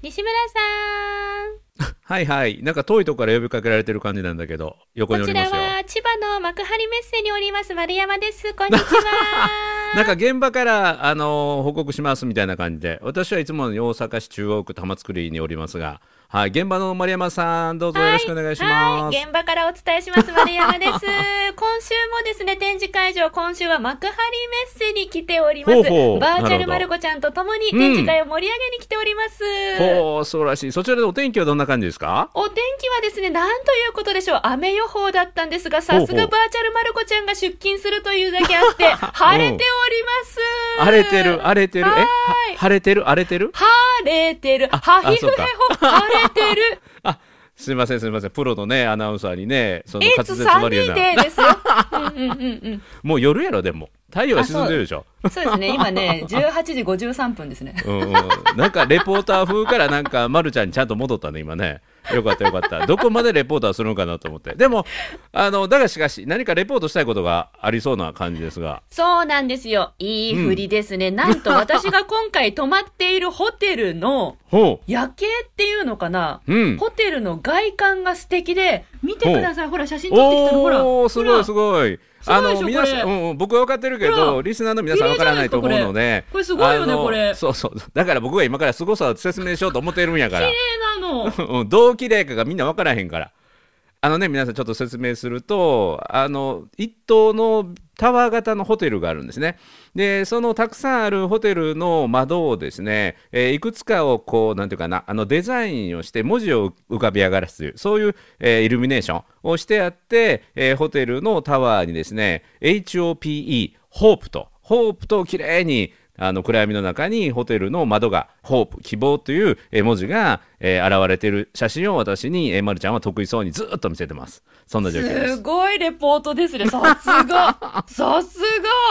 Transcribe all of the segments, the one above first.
西村さはいはい。なんか遠いとこから呼びかけられてる感じなんだけど、横ん。こちらにおりますよ。は千葉の幕張メッセにおります丸山です。こんにちは。なんか現場から、あのー報告しますみたいな感じで、私はいつも大阪市中央区玉造におりますが、はい、現場の丸山さん、どうぞよろしくお願いします。はい、現場からお伝えします丸山です。今週もですね、展示会場、今週は幕張メッセに来ております。ほうほうバーチャルなるほどまる子ちゃんと共に展示会を盛り上げに来ております。ほう、そうらしい。そちらでお天気はどんな感じですか？お天気はですね、なんということでしょう。雨予報だったんですが、さすがバーチャルまる子ちゃんが出勤するというだけあって、晴れております。荒れてる、荒れてる。え晴れてる、荒れてる？晴れてる。あはひふへほ、晴れてる。あ、すいませんすいません。プロのね、アナウンサーにね、そのい滑つサニ舌悪いような。ーデーですよ。うんうんうんうん。もう夜やろ、でも。太陽は沈んでるでしょ。そうですね、今ね、18時53分ですね。うんうん、なんかレポーター風からなんか、ま、るちゃんにちゃんと戻ったね今ねよかったよかったどこまでレポーターするのかなと思ってでもあのだがしかし何かレポートしたいことがありそうな感じですがそうなんですよ。いい振りですね。なんと私が今回泊まっているホテルのほ夜景っていうのかな、ううんホテルの外観が素敵で、見てください。ほら、写真撮ってきたの。ほら。おーすごいすい。ごいあの皆さん、うんうん僕は分かってるけどリスナーの皆さん分からないと思うので。これ。すごいよねこれ。そうそうだから僕が今から凄さを説明しようと思っているんやから。綺麗なの。うんどう綺麗かがみんな分からへんから。あのね、皆さんちょっと説明すると、あの、一棟のタワー型のホテルがあるんですね。で、そのたくさんあるホテルの窓をですね、えーいくつかをこう、なんていうかな、あのデザインをして文字を浮かび上がらすという、そういう、えーイルミネーションをしてあって、えーホテルのタワーにですね、HOPE、ホープと、ホープと綺麗にあの暗闇の中にホテルの窓が「ホープ希望」というえー文字が、えー現れている写真を私に、えー、まるちゃんは得意そうにずっと見せてます。そんな状況です。すごいレポートですね。さすが。さす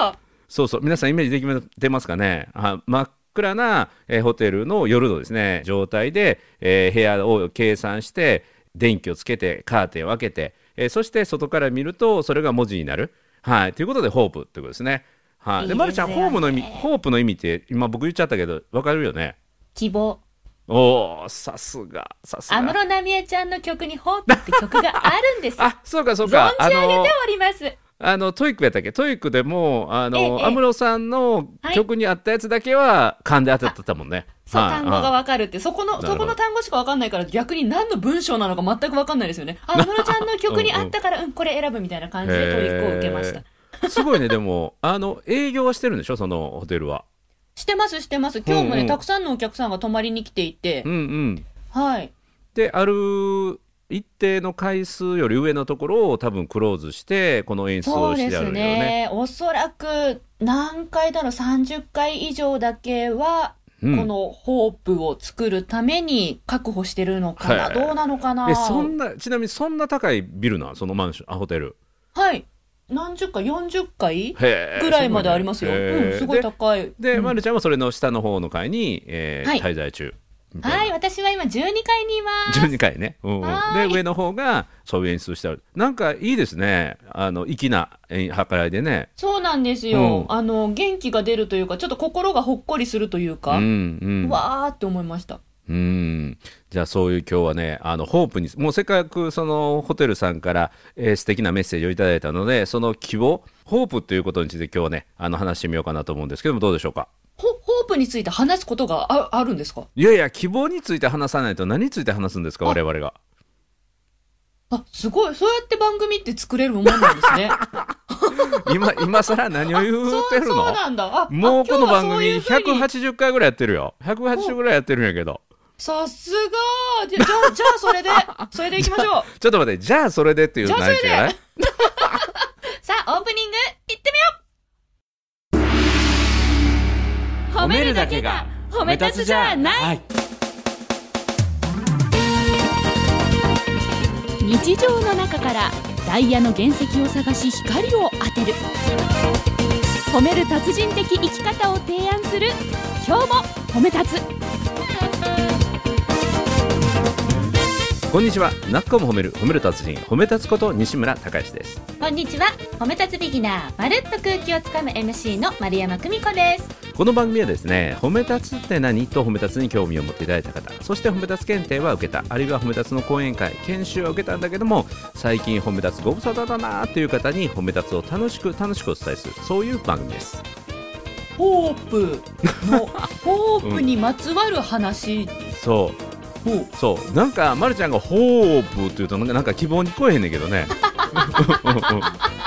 が。そうそう。皆さんイメージできてますかね？あ真っ暗な、えーホテルの夜のですね状態で、えー部屋を計算して電気をつけてカーテンを開けて、えーそして外から見るとそれが文字になる。はい。ということで hope ということですねはい、でまるちゃん hope の意味 hope の意味って今僕言っちゃったけどわかるよね？希望。おおさすがさすが。安室奈美恵ちゃんの曲に hope って曲があるんです。あそうかそう存じ上げております。あの TOEIC やったっけ？ TOEIC でもあええ。の安室さんのはい。曲にあったやつだけは勘で当ててたもんね、そう、はい単語がわかるって、そこの、そこの単語しかわかんないから、逆に何の文章なのか全くわかんないですよね。あ、安室ちゃんの曲にあったから、うん、これ選ぶみたいな感じで TOEIC を受けました。たすごいねでも。あの営業はしてるんでしょ？そのホテルは。してます、してます。今日もね、うんうん。たくさんのお客さんが泊まりに来ていて。うん、うん。はい。である一定の回数より上のところを多分クローズしてこの演出そうですをしてあるよね。ね。おそらく、何回だろう、30回以上だけは、うん。このホープを作るために確保してるのかな、はい。どうなのかな？えそんなちなみにそんな高いビルなん？そのマンションあホテル。はい。何十回 ?40 回？ぐらいまでありますよ。うん、すごい高い。で、うん。まるちゃんはそれの下の方の階に、えーはい。滞在中はい、私は今12階にいます。12回ね、うんで上の方がそういう演出してある。なんかいいですね。あの粋なえー計らいでね。そうなんですよ、うん。あの、元気が出るというか、ちょっと心がほっこりするといううか、んうん。わーって思いました。うん。じゃあそういう今日はねあのホープにもうせっかくそのホテルさんから、えー素敵なメッセージをいただいたのでその希望ホープということについて今日はねあの話してみようかなと思うんですけどもどうでしょうか？ホホープについて話すことがああるんですか？いやいや希望について話さないと何について話すんですか？あ。我々が。あ、すごい。そうやって番組って作れるもんなんですね。今今更何を言そうってるの？そうなんだ。あ、もうこの番組あ今日はそういう風に。180回ぐらいやってるよ。180ぐらいやってるんやけどさすがじゃ、じゃあ、それで、それでいきましょう。ちょっと待ってじゃあそれでっていうじゃあそれで何じゃない？さあ、オープニング、いってみよう。褒めるだけが褒め立つじゃない。い。日常の中からダイヤの原石を探し光を当てる。褒める達人的生き方を提案する。今日も褒め立つこんにちは。なっこも褒める褒める達人褒め立つこと西村孝之です。こんにちは。褒め立つビギナー、まるっと空気をつかむ MC の丸山久美子です。この番組はですね褒め立つって何？と褒め立つに興味を持っていただいた方そして褒め立つ検定は受けたあるいは褒め立つの講演会研修は受けたんだけども最近褒め立つご無沙汰だなーっていう方に褒め立つを楽しく楽しくお伝えするそういう番組です。ホープのホープにまつわる話、そうほうそう。なんか、ま、るちゃんが「ホープ」っていうとなんかなんか希望に聞こえへんねんけどね。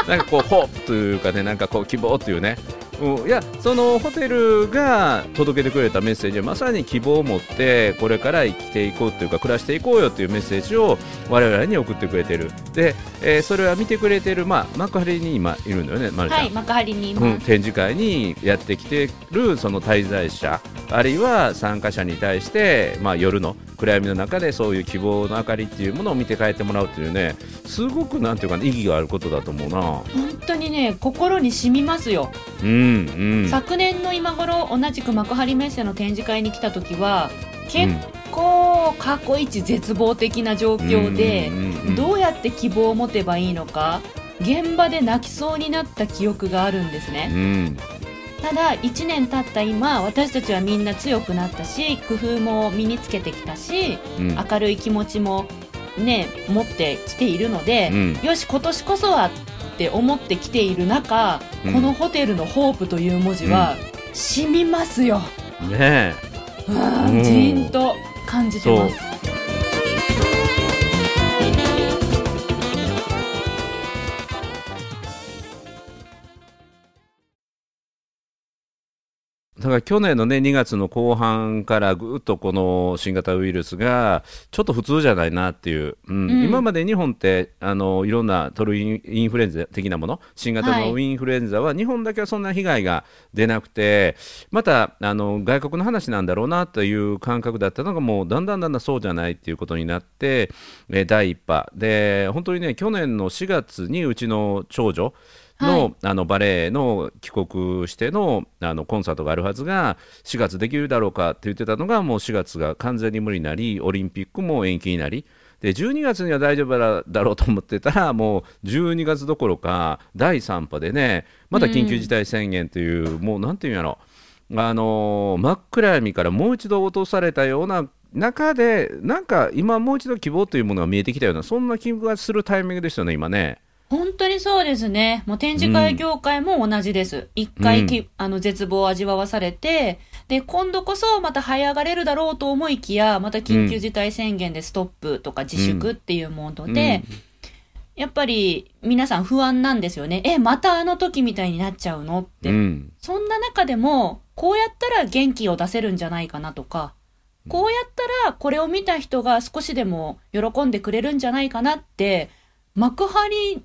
なんかこう「ホープ」というかねなんかこう希望っていうねうん、いやそのホテルが届けてくれたメッセージはまさに希望を持ってこれから生きていこうというか暮らしていこうよっていうメッセージを我々に送ってくれてる。で、えーそれは見てくれてる、まあ、幕張に今いるんだよね、ま、るちゃん。はい幕張に。いうん、ます、展示会にやってきてるその滞在者。あるいは参加者に対して、まあ、夜の暗闇の中でそういう希望の明かりっていうものを見て帰ってもらうっていうねすごくなんていうか、ね、意義があることだと思うな。本当にね心に染みますよ、うんうん、昨年の今頃同じく幕張メッセの展示会に来た時は結構過去一絶望的な状況で、どうやって希望を持てばいいのか現場で泣きそうになった記憶があるんですね、うん。ただ1年経った今私たちはみんな強くなったし工夫も身につけてきたしうん。明るい気持ちもね持ってきているので、うん。よし今年こそはって思ってきている中、うん。このホテルの「ホープ」という文字は、染みますよ。ねううんん。じーんと感じてますから去年のね2月の後半からぐっとこの新型ウイルスがちょっと普通じゃないなっていう、うん。うん。今まで日本ってあのいろんなトルインフルエンザ的なもの新型はい。のインフルエンザは日本だけはそんな被害が出なくてまたあの外国の話なんだろうなという感覚だったのがもうだんだんだんだんそうじゃないっていうことになって、えー第1波。で本当にね去年の4月にうちの長女の,、はい。あのバレエの帰国してのあのコンサートがあるはずが4月できるだろうかって言ってたのがもう4月が完全に無理になりオリンピックも延期になり。で12月には大丈夫だだろうと思ってたらもう12月どころか第3波でねまた緊急事態宣言という、もうなんていうんやろ。あのー真っ暗闇からもう一度落とされたような中でなんか今もう一度希望というものが見えてきたようなそんな気がするタイミングですよね今ね。本当にそうですね。もう展示会業界も同じです。一回き、あの絶望を味わわされて、で、今度こそまた這い上がれるだろうと思いきや、また緊急事態宣言でストップとか自粛っていうモードで、やっぱり皆さん不安なんですよね。え、またあの時みたいになっちゃうのって。うんそんな中でも、こうやったら元気を出せるんじゃないかなとか、こうやったらこれを見た人が少しでも喜んでくれるんじゃないかなって、幕張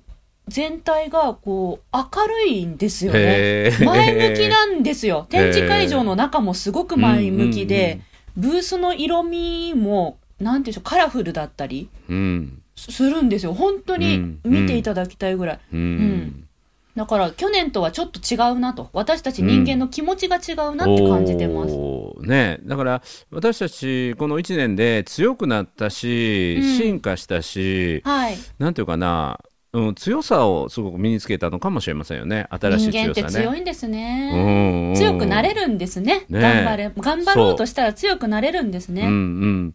全体がこう明るいんですよね。前向きなんですよ。展示会場の中もすごく前向きで、ブースの色味も、なんていうんでしょう、カラフルだったりうんすするんですよ。本当にうん見ていただきたいぐらい。うんんだから去年とはちょっと違うなと。私たち人間の気持ちが違うなって感じてます。おーね、だから私たちこの1年で強くなったし、うん進化したしはい。なんていうかな、うん、強さをすごく身につけたのかもしれませんよね新しい人間って強さね。強いんですね。うんうん強くなれるんですね。ね頑張れ。頑張ろうとしたら強くなれるんですね。うんうん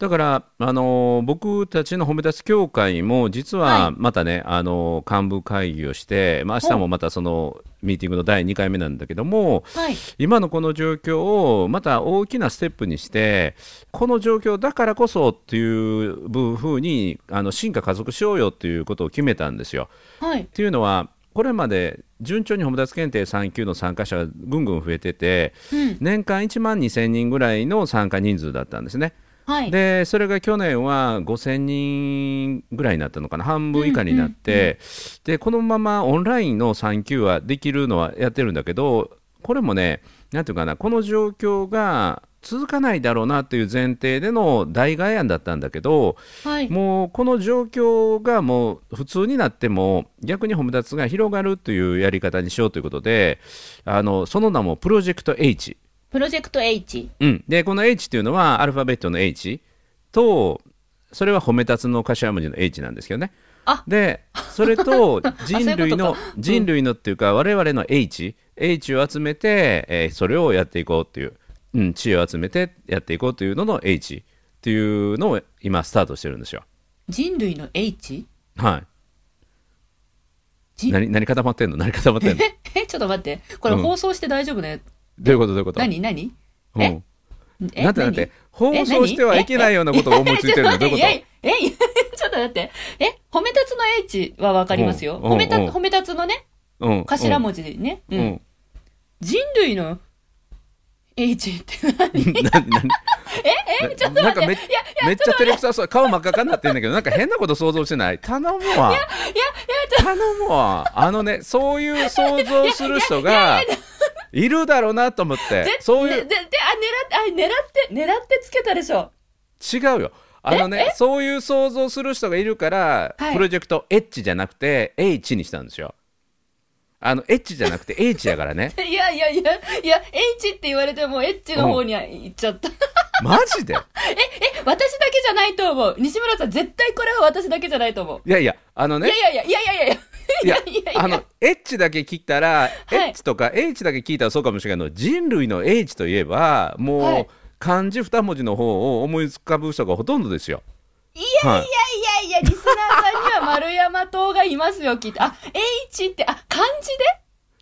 だから、あのー僕たちの褒め立つ協会も実ははいまたね、あのー幹部会議をして、まあ、明日もまたそのミーティングの第2回目なんだけどもはい。今のこの状況をまた大きなステップにしてこの状況だからこそっていうふうにあの進化加速しようよっていうことを決めたんですよ。はい。っていうのはこれまで順調に褒め立つ検定3級の参加者がぐんぐん増えててうん。年間1万2000人ぐらいの参加人数だったんですね。はい。でそれが去年は5000人ぐらいになったのかな半分以下になって、でこのままオンラインの3級はできるのはやってるんだけどこれもねなんていうかなこの状況が続かないだろうなっていう前提での代替案だったんだけど、はい。もうこの状況がもう普通になっても逆に褒め立つが広がるというやり方にしようということであのその名もプロジェクト H、プロジェクト H。うん、でこの H っていうのはアルファベットの H とそれは褒め立つの頭文字の H なんですけどね。あ。でそれと 人類のうん。人類のっていうか我々の H H を集めて、えーそれをやっていこうっていう、うん、知恵を集めてやっていこうというのの H っていうのを今スタートしてるんですよ。人類の H? はい。じ何何固まってんの？何固まってんの？え、ちょっと待って。これうん。放送して大丈夫ね。どういうこと？どういうこと？何何？うん、え？え？なんてなんて何？放送してはいけないようなことを思いついてるの？どういうこいやいやえ、いや ちょっと待って。え、褒め立つの H はわかりますよ。うん。褒めた、うん。褒め立つのね、頭文字でね。ううんん。人類のって何？何え、ちょっと待って。なんかめいや、いや、めっちゃ照れくさそう。顔真っ赤かになってんだけどなんか変なこと想像してない？頼むわ。頼むわ。あのねそういう想像する人がいるだろうなと思ってでそういうで、で、であ、狙って、あ、狙って、狙ってつけたでしょ。違うよあのねそういう想像する人がいるから、はいプロジェクト H じゃなくて H にしたんですよあの H じゃなくて H やからね いやいやいや、いや、H って言われても H の方には行っちゃった。マジで？え、私だけじゃないと思う。西村さん、絶対これは私だけじゃないと思う。いやいやあのねいやいやいや、いやいやいやいや。いやいやいやあの H だけ聞いたら、い H とか H だけ聞いたらそうかもしれないけど人類の H といえばもう、はい漢字二文字の方を思い浮かぶ人がほとんどですよ。いやはいいやいやいや、リスナーさんには丸山島がいますよ、きっと。あ、H って、あ、漢字で？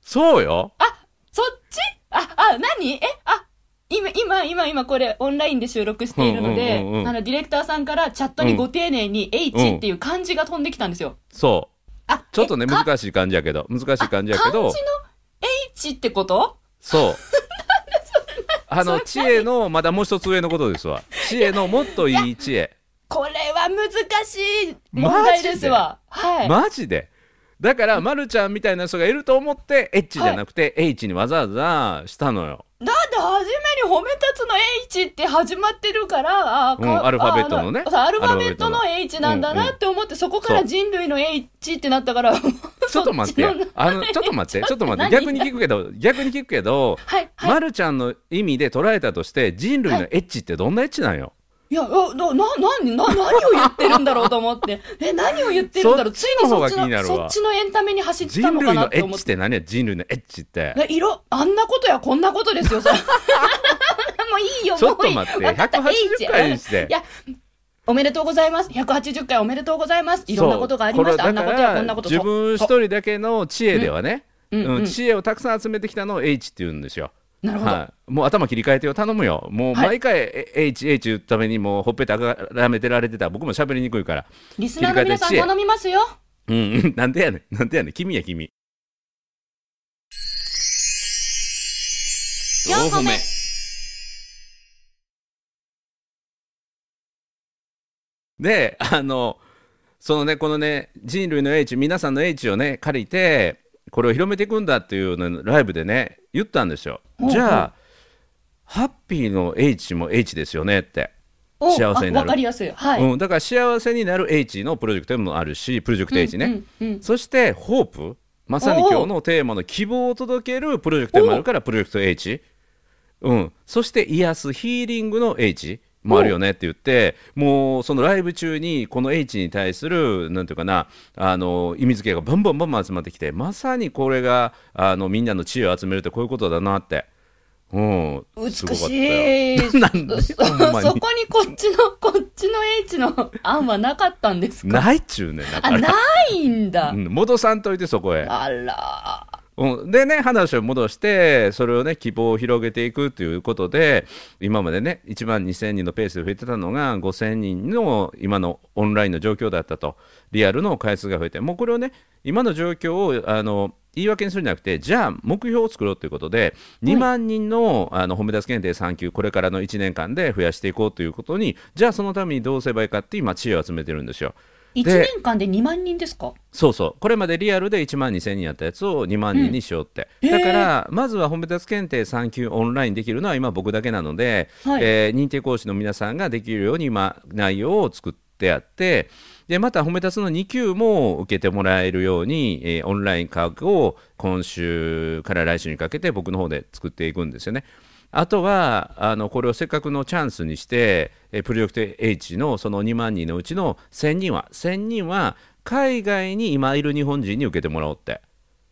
そうよ。あ、そっち？あ、あ、何？え、あ、今、今、今、今、これ、オンラインで収録しているので、うんうんうんうんあの、ディレクターさんからチャットにご丁寧に H っていう漢字が飛んできたんですよ。そう。あ、ちょっとねえか？難しい漢字やけど難しい漢字やけ漢字のど H ってこと？そう。あの知恵のまだもう一つ上のことですわ。知恵のもっといい知恵。これは難しい問題ですわ。はい。マジで？だから、まるちゃんみたいな人がいると思って H じゃなくて H にわざわざしたのよ。だって初めに褒め立つの H って始まってるから、あかうんアルファベットのね。アルファベットの H なんだなって思って、そこから人類の H ってなったから、ちょっと待って。あのちょっと待って。ちょっと待って。何？逆に聞くけど逆に聞くけど、はい、はい。まるちゃんの意味で捉えたとして人類のエッチってどんなエッチなんよ、いや、な、な、な、な、何を言ってるんだろうと思って。え、何を言ってるんだろうついにそっちのそっちのエンタメに走った人のか類のエッチっなって思って。て何？や人類のエッチってえ色、あんなことやこんなことですよ、それ もういいよ、ちょっもういい。と待ってわかった180 H 回にしていや、おめでとうございます。180回おめでとうございます。いろんなことがありました。あんなことやこんなこと自分一人だけの知恵ではね、うんうんうん知恵をたくさん集めてきたのを H って言うんですよ。なるほど。はい、もう頭切り替えてよ。頼むよ。もうはい。毎回え H、H 言うためにもうほっぺたがめてられてた。ら僕も喋りにくいから。リスナーの皆さん頼みますよ。うん。う んなんでやねん。なんでやねん。君や君。4個目。であのそのねこのね人類の H 皆さんの H をね借りてこれを広めていくんだっていうのをライブでね言ったんですよ。じゃあハッピーの H も H ですよねって、お幸せになる。うん、だから幸せになる H のプロジェクトもあるしプロジェクト H ね、うんうんうん。そしてホープ。まさに今日のテーマの希望を届けるプロジェクトもあるからプロジェクト H、うん、そして癒すヒーリングの H もあるよねって言ってもうそのライブ中にこの H に対するなんていうかなあの意味付けがバンバンバンバン集まってきてまさにこれがあのみんなの知恵を集めるってこういうことだなって。うん、美しよい。なんで？そこにこっちの、こっちの H の案はなかったんですか？ないっちゅうねあ、ら、ないんだう。ん、戻さんといてそこへ。あら。でね話を戻してそれをね希望を広げていくということで今までね1万2000人のペースで増えてたのが5000人の今のオンラインの状況だったとリアルの回数が増えてもうこれをね今の状況をあの言い訳にするんじゃなくてじゃあ目標を作ろうということで2万人のあの褒め出す検定3級これからの1年間で増やしていこうということにじゃあそのためにどうすればいいかって今知恵を集めてるんですよ。1年間で2万人ですか？そうそう。これまでリアルで1万2000人やったやつを2万人にしようって、うん。だからまずは本別検定3級オンラインできるのは今僕だけなので、はい。えー認定講師の皆さんができるように今内容を作ってあってでまた褒め立つの2級も受けてもらえるように、えーオンライン価格を今週から来週にかけて僕の方で作っていくんですよね。あとはあのこれをせっかくのチャンスにして、えープロジェクト H のその2万人のうちの1000人は1000人は海外に今いる日本人に受けてもらおうって。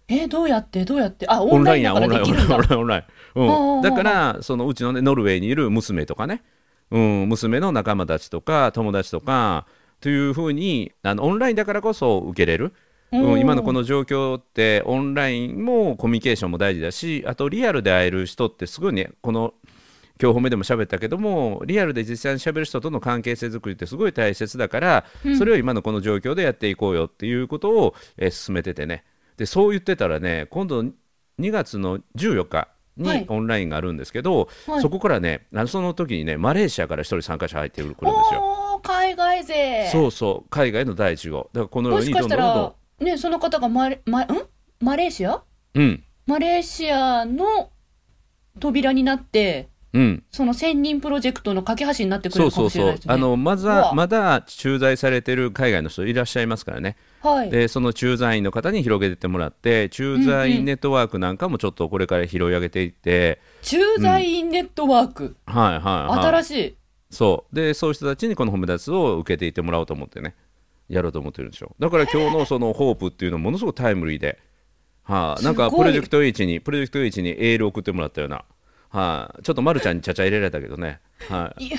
えーどうやって？どうやって？あ、オオンラインやオンラインオン。ラインオンラインオンライン、うん、だからそのうちのねノルウェーにいる娘とかね、うん、娘の仲間たちとか友達とかというふうにあのオンラインだからこそ受けれる、ううんん、今のこの状況ってオンラインもコミュニケーションも大事だしあとリアルで会える人ってすごいねこの今日褒めでも喋ったけどもリアルで実際に喋る人との関係性作りってすごい大切だから、それを今のこの状況でやっていこうよっていうことを、えー進めててね。でそう言ってたらね今度2月の14日はい。にオンラインがあるんですけど、はい。そこからねあのその時にねマレーシアから一人参加者入ってくるんですよ。海外勢。そうそう海外の第一号。だからこのようにどんどんどんどんら、ね、その方がマレ、ま、ん？マレーシア？うん。マレーシアの扉になって、うん。その1000人プロジェクトの架け橋になってくれそうるかそうそう。もしれないですね。あのまずうわ。はまだ駐在されてる海外の人いらっしゃいますからね、はい。でその駐在員の方に広げてってもらって駐在員ネットワークなんかもちょっとこれから拾い上げていって、駐在員ネットワーク。はいはいはい。新しい。そう。でそういう人たちにこの褒め立つを受けていってもらおうと思ってねやろうと思ってるんですよだから今日のそのホープっていうのものすごくタイムリーで、はい、なんかプロジェクト H にプロジェクト H にエールを送ってもらったような、はい、ちょっとまるちゃんにちゃちゃ入れられたけどね、はい、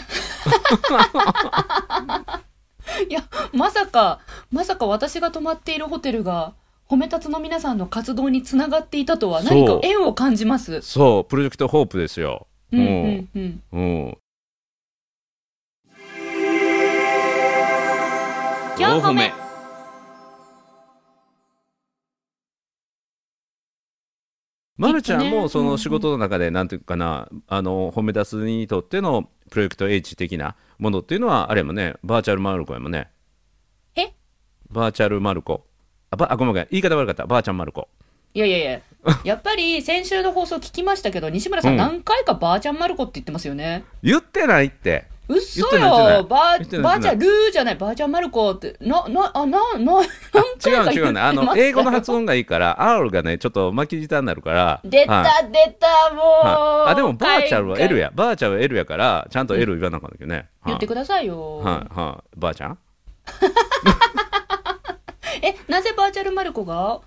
いや、まさか、まさか私が泊まっているホテルが、褒め立つの皆さんの活動につながっていたとは、何か縁を感じます。そうプロジェクトホープですよ。うんう。んうん。う。ん4歩目。まるちゃんもその仕事の中でなんていうかな、あの褒め出すにとってのプロジェクト H 的なものっていうのはあれもね。バーチャルマルコやもんね。え？バーチャルマルコ。あばあごめんごめん。言い方悪かった。バーチャルマルコ。いやいやいや、やっぱり先週の放送聞きましたけど、西村さうん。ん何回かばあちゃんまる子って言ってますよね。言ってないってうっそ言ってない。言ってないよばばあちゃん、ルーじゃない、ばあちゃんまる子って、な、な、あ、な、な、何違う違うねあの 英語の発音がいいから R がねちょっと巻き舌になるから出た、はい。出た、もう、はい。あでもバーチャルは L や。や。バーチャルは L やからちゃんと L 言わなあかんだけどね、はい言ってくださいよ。はいはい。ばあちゃん？え、なぜバーチャルマルコが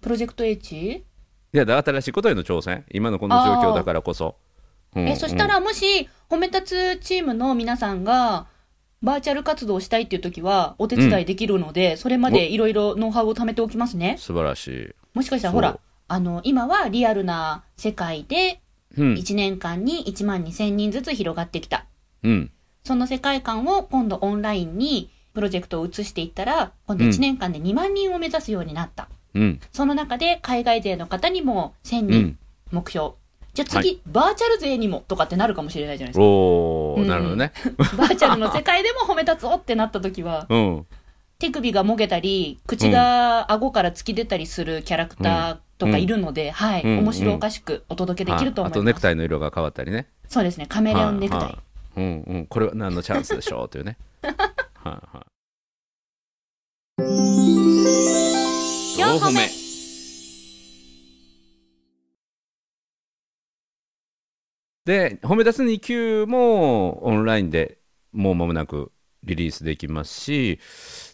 プロジェクト H? いやだ新しいことへの挑戦。今のこの状況だからこそ、うんえ、そしたらもし、褒め立つチームの皆さんが、バーチャル活動をしたいっていう時は、お手伝いできるので、それまでいろいろノウハウを貯めておきますね。素晴らしい、もしかしたら、ほら、あの、今はリアルな世界で、うん1年間に1万2000人ずつ広がってきた。うん、その世界観を今度オンラインにプロジェクトを移していったら、今度1年間で2万人を目指すようになった。うん、その中で海外勢の方にも1000人うん、目標。じゃあ次、はバーチャル勢にもとかってなるかもしれないじゃないですか。おー、うん。なるほどね。バーチャルの世界でも褒め立つおってなった時は、うん、手首がもげたり、口が顎から突き出たりするキャラクターとかいるので、はい、うん。面白おかしくお届けできると思います。ああとネクタイの色が変わったりね。そうですね、カメレオンネクタイ。はい。はい。うん。うん、これは何のチャンスでしょう？というね。はい。はい。4歩目で、褒め出す2級もオンラインでもう間もなくリリースできますし、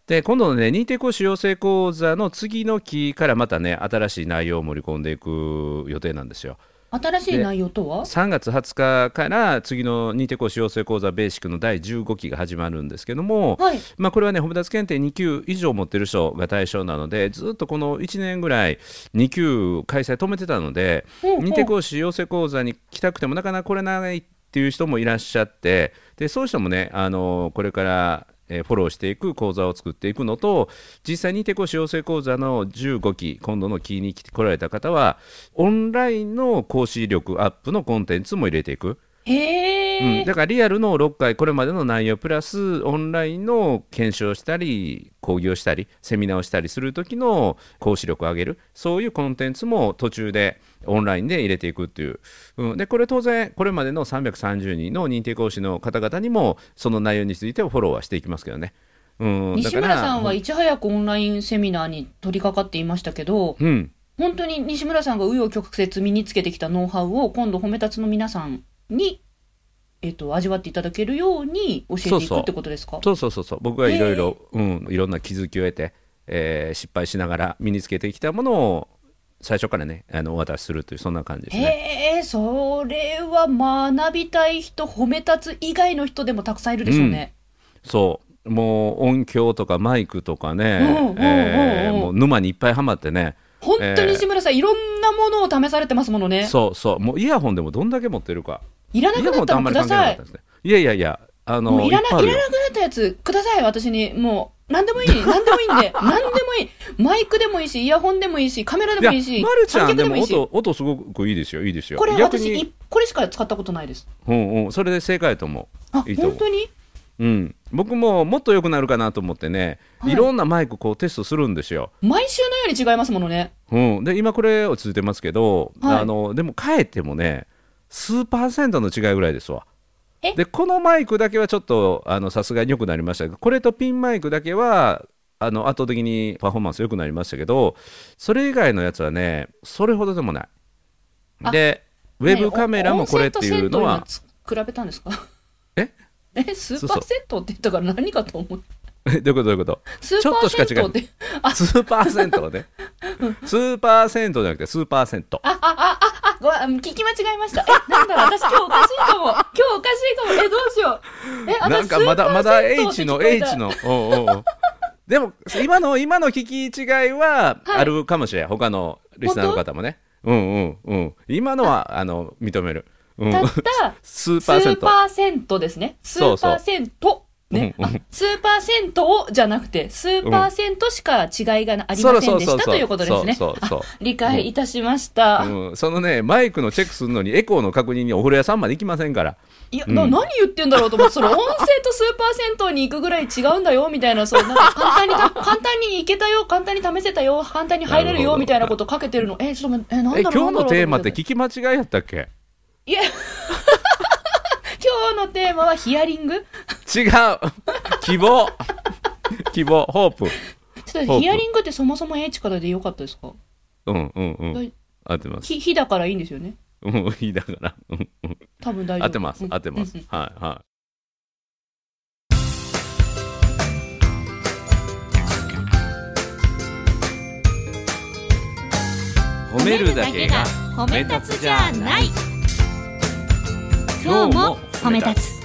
で、今度のね、認定講師養成講座の次の期からまたね、新しい内容を盛り込んでいく予定なんですよ。新しい内容とは？3月20日から次の認定講師養成講座ベーシックの第15期が始まるんですけども、はい。まあ、これはね、褒め立つ検定2級以上持ってる人が対象なので、ずっとこの1年ぐらい2級開催止めてたので、ほうほう認定講師養成講座に来たくてもなかなか来れないっていう人もいらっしゃって、でそういう人もね、あのこれから、えフォローしていく講座を作っていくのと、実際に手越養成講座の15期、今度の期に来て来られた方は、オンラインの講師力アップのコンテンツも入れていく。へえ、うん、だからリアルの6回これまでの内容プラスオンラインの検証したり講義をしたりセミナーをしたりする時の講師力を上げるそういうコンテンツも途中でオンラインで入れていくっていう、うん、でこれ当然これまでの330人の認定講師の方々にもその内容についてはフォローはしていきますけどね。うん、西村さんはいち早くオンラインセミナーに取り掛かっていましたけど、うん、本当に西村さんが紆余曲折身につけてきたノウハウを今度褒め立つの皆さんに、えっと、味わっていただけるように教えていくってことですか？そうそう。そうそう僕はいろいろうんいろんな気づきを得て、えー失敗しながら身につけてきたものを最初からねあのお渡しするというそんな感じですね。へえ、それは学びたい人、褒め立つ以外の人でもたくさんいるでしょうね。そう。もう音響とかマイクとかね、うんうんうんうん。えーもう沼にいっぱいはまってね。本当に西村さん、いろんなものを試されてますものね。そうそう。もうイヤホンでもどんだけ持ってるかいらなくなったらくださいいやいやいやあのいらな、いらなくなったやつください、私に。もう、なんでもいい。なんでもいいんで。なんでもいい。マイクでもいいし、イヤホンでもいいし、カメラでもいいいし、や、まるちゃんでも。音音すごくいいですよいいですよこれ私い、これしか使ったことないです。うんうんそれで正解と思あ、いい本当に？う、うん、僕ももっと良くなるかなと思ってね、はいい、ろんなマイクこうテストするんですよ、毎週のように違いますものね。うん、で今これ落ち着いてますけど、はいあのでもかえってもね数パーセントの違いぐらいですわ。え？でこのマイクだけはちょっとあのさすがに良くなりましたけどこれとピンマイクだけはあの圧倒的にパフォーマンス良くなりましたけどそれ以外のやつはねそれほどでもない。あでウェブカメラもこれっていうのは比べたんですか？え？え、スーパー銭湯って言ったから何かと思う。え どういうこと？どういうこと？ちょっとーしか違う。スーパーセントね。スーパーセントじゃなくてスーパーセント。あ、あ、あ、あ、ごめん、聞き間違えました。え、なんだろう、私今日おかしいかも。今日おかしいかも。え、どうしよう。え、なんかまだまだ H の H の。のおうおうでも今の今の聞き違いははいあるかもしれん、他のリスナーの方もねうんうんうん今のはあの認める、うん、たった、スースパーセントーパーセントですね。スそうそうーパーセント。ね、うんうん。あスーパーセントをじゃなくて、スーパーセントしか違いがありませんでしたということですね。そうそうそうあ理解いたしました。うん、そのねマイクのチェックするのにエコーの確認にお風呂屋さんまで行きませんから。いや、うん。な何言ってんだろうと思って、それ音声とスーパー銭湯に行くぐらい違うんだよ、みたいな、そう、なんか簡単にた、簡単に行けたよ、簡単に試せたよ、簡単に入れるよ、みたいなことかけてるの。え、ちょっと待って、え、なんだろうえ今日のテーマって。聞き間違いやったっけ？いや、今日のテーマはヒアリング？違う。希望。希望。ホープ。ちょっとヒアリングってそもそも H からでよかったですか？うんうんうん。はい合ってます。ひ、火だからいいんですよね？うんいいだから。うんうん。多分大丈夫。合ってます。うん。合ってます、うんうん。はいはい。褒めるだけが褒め立つじゃない。今日も褒め立つ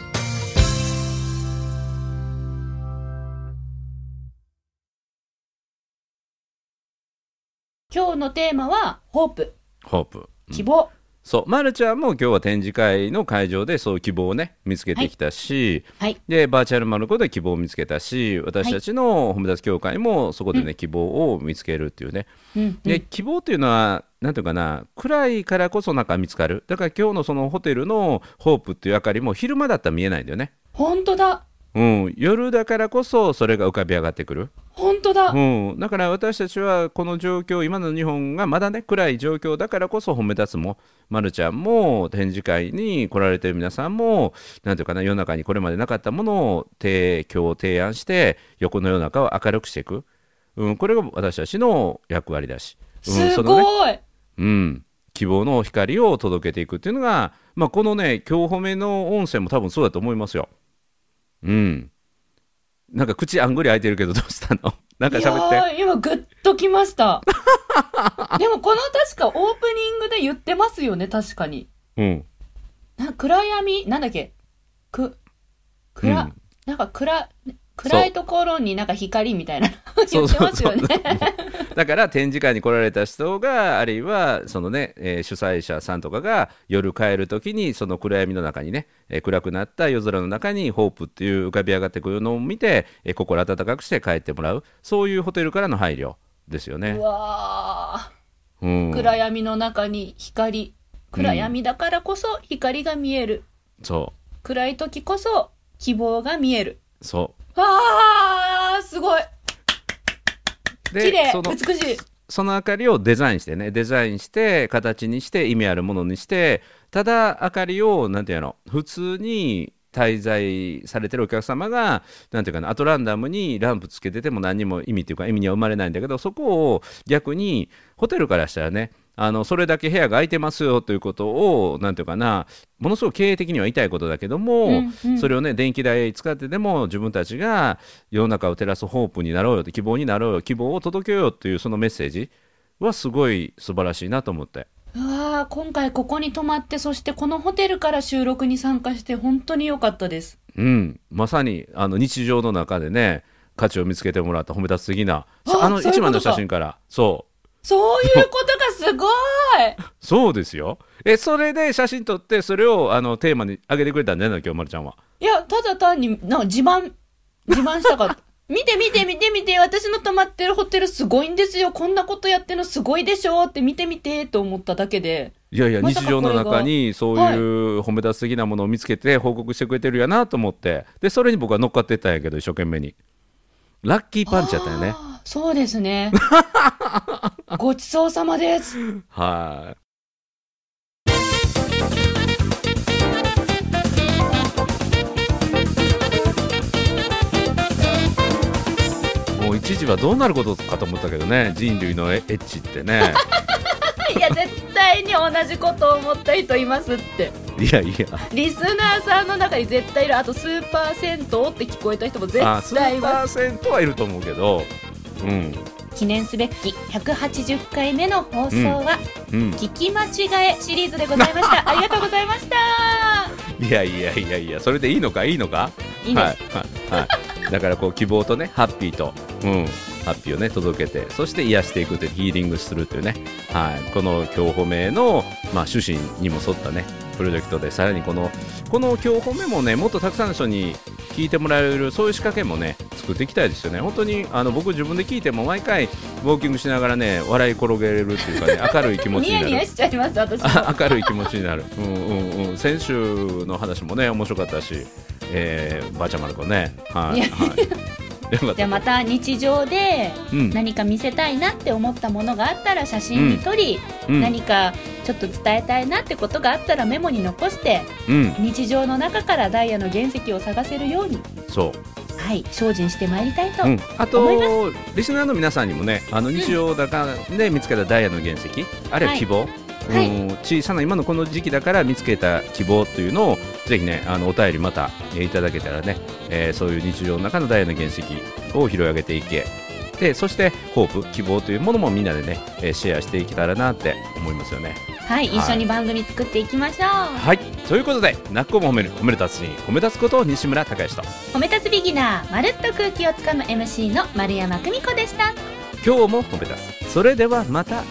今日のテーマは、ホープ、ホープ。希望。そう、ま、るちゃんも今日は展示会の会場でそういう希望をね見つけてきたし、はい。でバーチャルマルコで希望を見つけたし私たちの褒め立つ協会もそこでね、希望を見つけるっていうね。うん、うん。で希望っていうのはなんていうかな暗いからこそなんか見つかる。だから今日のそのホテルのホープっていう明かりも昼間だったら見えないんだよね、本当だ。うん、夜だからこそそれが浮かび上がってくる、本当だ。うん、だから私たちはこの状況今の日本がまだね暗い状況だからこそ褒め立つもまるちゃんも展示会に来られてる皆さんもなんていうかな世の中にこれまでなかったものを提供提案して横の世の中を明るくしていく、うん、これが私たちの役割だし、うん、すごい。うん、希望の光を届けていくっていうのが、まあ、このね今日褒めの音声も多分そうだと思いますよ。うん。なんか口あんぐり開いてるけどどうしたの？なんか喋って。ー今グッときました。でもこの確かオープニングで言ってますよね、確かに。うん。な暗闇、なんだっけ？く、暗、うんなんか暗、暗いところになんか光みたいな 言ってますよね。だから展示会に来られた人があるいはそのね、えー主催者さんとかが夜帰る時にその暗闇の中にね、えー暗くなった夜空の中にホープっていう浮かび上がってくるのを見て、えー心温かくして帰ってもらうそういうホテルからの配慮ですよねう。わうんー暗闇の中に光。暗闇だからこそ光が見える。そ暗い時こそ希望が見える。うそあー、すごい。う綺麗その美しい。その明かりをデザインしてねデザインして形にして意味あるものにしてただ明かりをなんていうの普通に滞在されてるお客様がなんていうかなアトランダムにランプつけてても何にも意味っていうか意味には生まれないんだけどそこを逆にホテルからしたらねあのそれだけ部屋が空いてますよということをなんていうかなものすごく経営的には痛いことだけども、うんうんそれをね電気代使ってでも自分たちが世の中を照らすホープになろうよって希望になろうよ希望を届けようっていうそのメッセージはすごい素晴らしいなと思ってうわー、今回ここに泊まって、そしてこのホテルから収録に参加して本当に良かったです。うんまさにあの日常の中でね価値を見つけてもらった褒め立つ的なああの一枚の写真からそうそういうことがすごい そうですよえそれで写真撮ってそれをあのテーマに上げてくれたんじゃないの今日まるちゃんはいや、ただ単に、なんか自慢、自慢したかった。見て見て見て見て、私の泊まってるホテルすごいんですよ。こんなことやってるのすごいでしょって見て見てと思っただけで。いやいやま日常の中にそうはいいう褒め立つ的なものを見つけて報告してくれてるやなと思ってでそれに僕は乗っかってったんやけど一生懸命にラッキーパンチやったよねそうですね。ごちそうさまです。はいもう一時はどうなることかと思ったけどね人類のエエッチってね いや、絶対に同じことを思った人いますって。いやいやリスナーさんの中に絶対いる。あと、スーパー銭湯って聞こえた人も絶対います。パーセントはいると思うけどうん記念すべき180回目の放送は、うん。聞き間違えシリーズでございました。ありがとうございました。いやいやいやいやそれでいいのか？いいのか？いいです。はい。はい。はい、だからこう希望とねハッピーと、うん、ハッピーをね届けてそして癒していくというヒーリングするというね、はい、この今日褒めの、まあ、趣旨にも沿ったねプロジェクトでさらにこのこの今日褒めもねもっとたくさんの人に聞いてもらえるそういう仕掛けもね作っていきたいですよね。本当にあの僕自分で聞いても毎回ウォーキングしながらね笑い転げれるっていうかね 明るい気持ちになる。ニヤニヤしちゃいます、私明るい気持ちになる、うんうんうん、先週の話もね面白かったし、えー、ばあちゃまる子ね、はいはい、じゃあまた日常でうん。何か見せたいなって思ったものがあったら写真に撮り、うん。何かちょっと伝えたいなってことがあったらメモに残してうん、日常の中からダイヤの原石を探せるように。そう、はい精進してまいりたいと、うん、あ思いとリスナーの皆さんにもねあの日常だかで見つけたダイヤの原石、あるいは希望、はいうん小さな今のこの時期だから見つけた希望というのをぜひねあのお便りまた、えーいただけたらね、えーそういう日常の中のダイヤの原石を拾い上げていけ。でそしてホープ希望というものもみんなでね、えーシェアしていけたらなって思いますよね。はい、はい。一緒に番組作っていきましょう、はい。ということで「なっこも褒める褒める達人褒め立つこと西村孝之と。褒め立つビギナーまるっと空気をつかむ MC の丸山久美子でした今日も褒め立つそれではまた